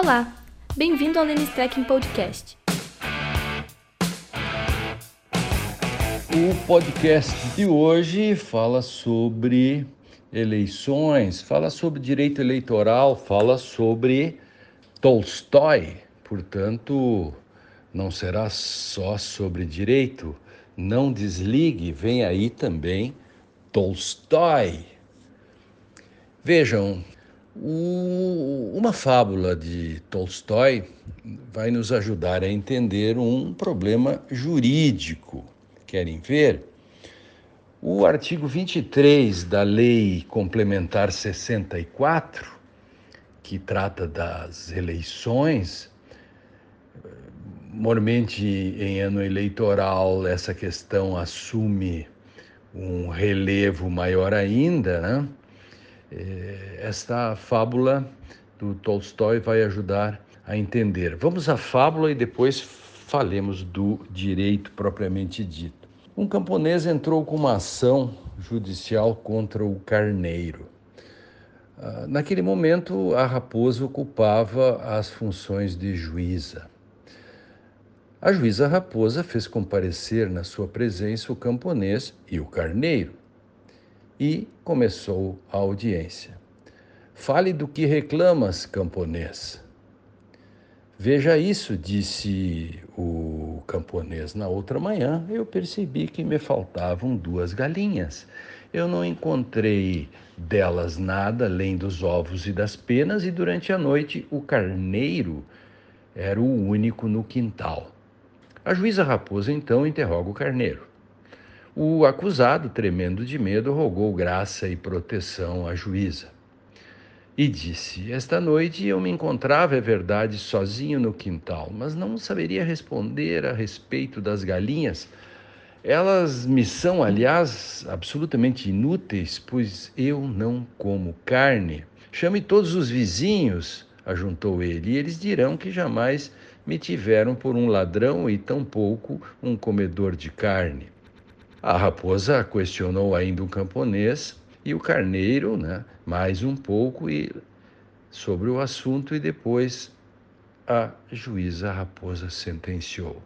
Olá, bem-vindo ao Lênis Tracking Podcast. O podcast de hoje fala sobre eleições, fala sobre direito eleitoral, fala sobre Tolstói. Portanto, não será só sobre direito. Não desligue, vem aí também Tolstói. Vejam, uma fábula de Tolstói vai nos ajudar a entender um problema jurídico. Querem ver? O artigo 23 da Lei Complementar 64, que trata das eleições, normalmente em ano eleitoral essa questão assume um relevo maior ainda, né? Eh, esta fábula do Tolstói vai ajudar a entender. Vamos à fábula e depois falemos do direito propriamente dito. Um camponês entrou com uma ação judicial contra o carneiro. Ah, naquele momento, a raposa ocupava as funções de juíza. A juíza raposa fez comparecer na sua presença o camponês e o carneiro e começou a audiência. Fale do que reclamas, camponês. Veja isso, disse o camponês. Na outra manhã, eu percebi que me faltavam duas galinhas. Eu não encontrei delas nada além dos ovos e das penas, e durante a noite o carneiro era o único no quintal. A juíza raposa então interroga o carneiro. O acusado, tremendo de medo, rogou graça e proteção à juíza. E disse: Esta noite eu me encontrava, é verdade, sozinho no quintal, mas não saberia responder a respeito das galinhas. Elas me são, aliás, absolutamente inúteis, pois eu não como carne. Chame todos os vizinhos, ajuntou ele, e eles dirão que jamais me tiveram por um ladrão e tampouco um comedor de carne. A raposa questionou ainda o camponês e o carneiro, né, mais um pouco e sobre o assunto e depois a juíza raposa sentenciou.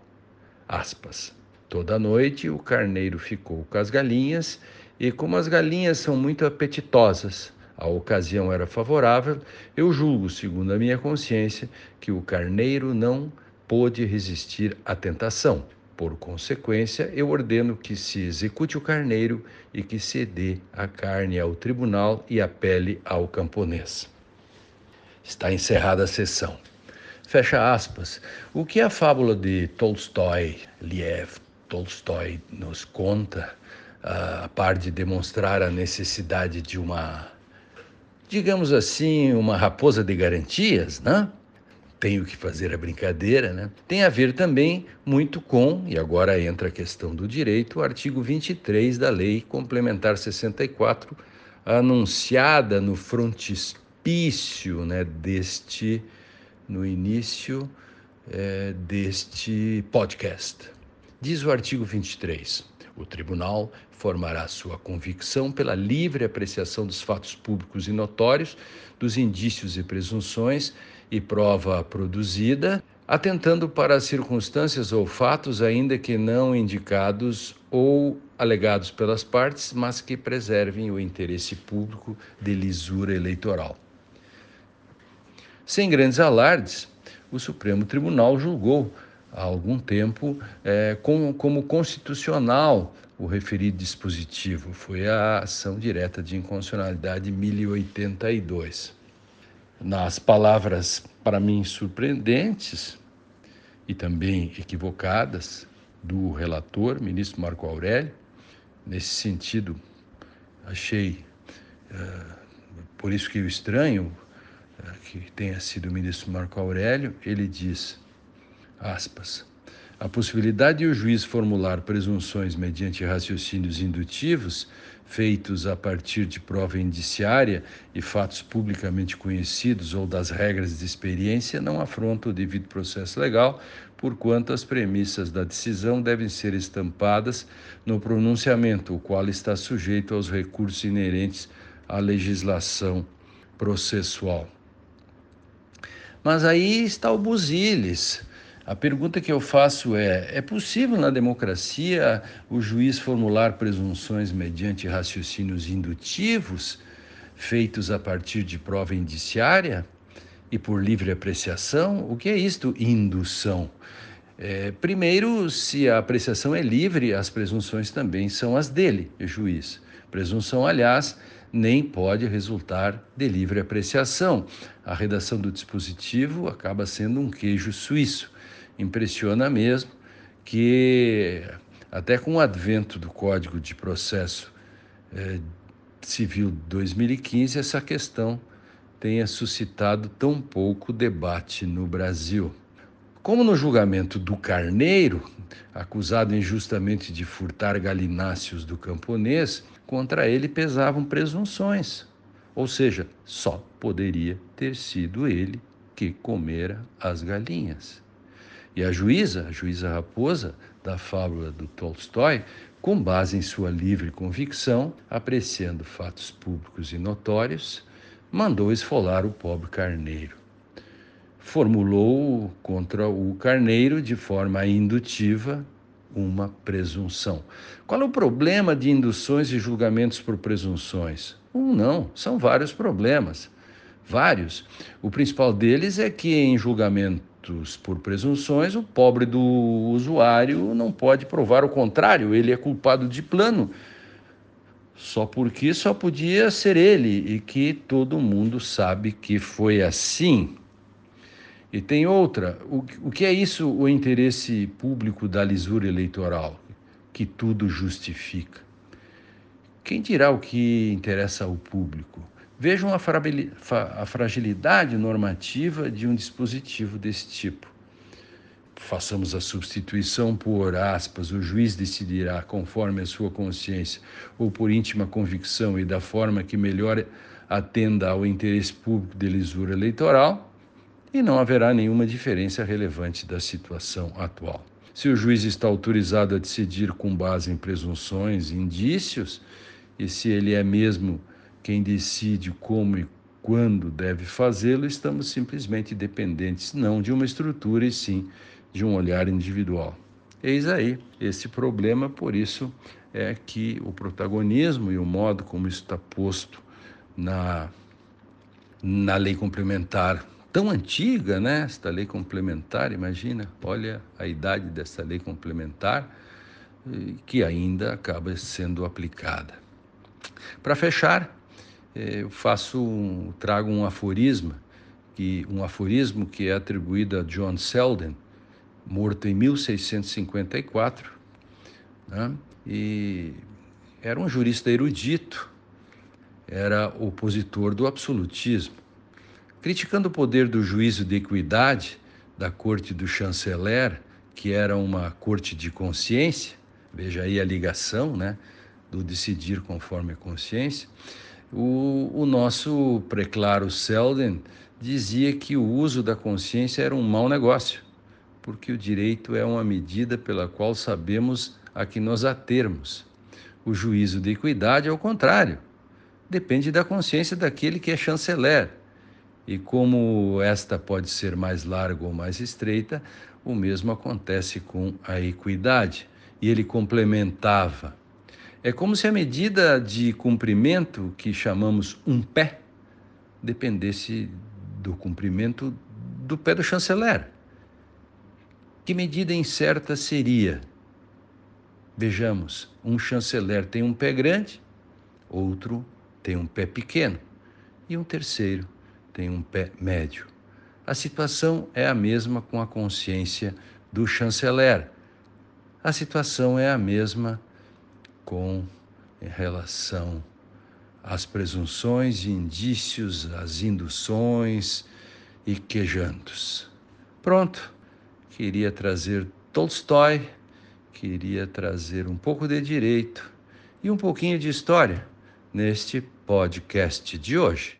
Aspas. Toda noite o carneiro ficou com as galinhas e como as galinhas são muito apetitosas, a ocasião era favorável, eu julgo, segundo a minha consciência, que o carneiro não pôde resistir à tentação por consequência, eu ordeno que se execute o carneiro e que se dê a carne ao tribunal e a pele ao camponês. Está encerrada a sessão. Fecha aspas. O que a fábula de Tolstói, Liev Tolstói, nos conta, a par de demonstrar a necessidade de uma, digamos assim, uma raposa de garantias, né? Tenho que fazer a brincadeira, né? tem a ver também muito com, e agora entra a questão do direito, o artigo 23 da Lei Complementar 64, anunciada no frontispício né, deste, no início é, deste podcast. Diz o artigo 23. O tribunal formará sua convicção pela livre apreciação dos fatos públicos e notórios, dos indícios e presunções e prova produzida, atentando para as circunstâncias ou fatos ainda que não indicados ou alegados pelas partes, mas que preservem o interesse público de lisura eleitoral. Sem grandes alardes, o Supremo Tribunal julgou há algum tempo é, como, como constitucional o referido dispositivo. Foi a ação direta de inconstitucionalidade 1082 nas palavras para mim surpreendentes e também equivocadas do relator, ministro Marco Aurélio. Nesse sentido, achei, uh, por isso que eu estranho uh, que tenha sido o ministro Marco Aurélio, ele diz, aspas, a possibilidade de o juiz formular presunções mediante raciocínios indutivos feitos a partir de prova indiciária e fatos publicamente conhecidos ou das regras de experiência não afronta o devido processo legal, porquanto as premissas da decisão devem ser estampadas no pronunciamento, o qual está sujeito aos recursos inerentes à legislação processual. Mas aí está o busilis. A pergunta que eu faço é: é possível na democracia o juiz formular presunções mediante raciocínios indutivos, feitos a partir de prova indiciária e por livre apreciação? O que é isto, indução? É, primeiro, se a apreciação é livre, as presunções também são as dele, juiz. Presunção, aliás, nem pode resultar de livre apreciação. A redação do dispositivo acaba sendo um queijo suíço. Impressiona mesmo que, até com o advento do Código de Processo eh, Civil 2015, essa questão tenha suscitado tão pouco debate no Brasil. Como no julgamento do Carneiro, acusado injustamente de furtar galináceos do camponês, contra ele pesavam presunções, ou seja, só poderia ter sido ele que comera as galinhas. E a juíza, a juíza Raposa, da fábula do Tolstói, com base em sua livre convicção, apreciando fatos públicos e notórios, mandou esfolar o pobre carneiro. Formulou contra o carneiro, de forma indutiva, uma presunção. Qual é o problema de induções e julgamentos por presunções? Um não, são vários problemas. Vários. O principal deles é que em por presunções, o pobre do usuário não pode provar o contrário, ele é culpado de plano, só porque só podia ser ele e que todo mundo sabe que foi assim. E tem outra, o, o que é isso, o interesse público da lisura eleitoral, que tudo justifica? Quem dirá o que interessa ao público? Vejam a fragilidade normativa de um dispositivo desse tipo. Façamos a substituição por aspas, o juiz decidirá conforme a sua consciência ou por íntima convicção e da forma que melhor atenda ao interesse público de lisura eleitoral e não haverá nenhuma diferença relevante da situação atual. Se o juiz está autorizado a decidir com base em presunções indícios, e se ele é mesmo quem decide como e quando deve fazê-lo, estamos simplesmente dependentes não de uma estrutura, e sim de um olhar individual. Eis aí esse problema, por isso é que o protagonismo e o modo como isso está posto na, na lei complementar tão antiga, né? Esta lei complementar, imagina, olha a idade dessa lei complementar que ainda acaba sendo aplicada. Para fechar, eh, eu faço um, trago um aforismo que um aforismo que é atribuído a John Selden, morto em 1654, né? e era um jurista erudito, era opositor do absolutismo criticando o poder do juízo de equidade da corte do chanceler, que era uma corte de consciência, veja aí a ligação, né, do decidir conforme a consciência, o, o nosso preclaro Selden dizia que o uso da consciência era um mau negócio, porque o direito é uma medida pela qual sabemos a que nos atermos. O juízo de equidade é o contrário, depende da consciência daquele que é chanceler e como esta pode ser mais larga ou mais estreita, o mesmo acontece com a equidade. E ele complementava. É como se a medida de comprimento que chamamos um pé dependesse do comprimento do pé do chanceler. Que medida incerta seria? Vejamos, um chanceler tem um pé grande, outro tem um pé pequeno e um terceiro tem um pé médio. A situação é a mesma com a consciência do chanceler. A situação é a mesma com relação às presunções indícios, às induções e quejantos. Pronto, queria trazer Tolstói, queria trazer um pouco de direito e um pouquinho de história neste podcast de hoje.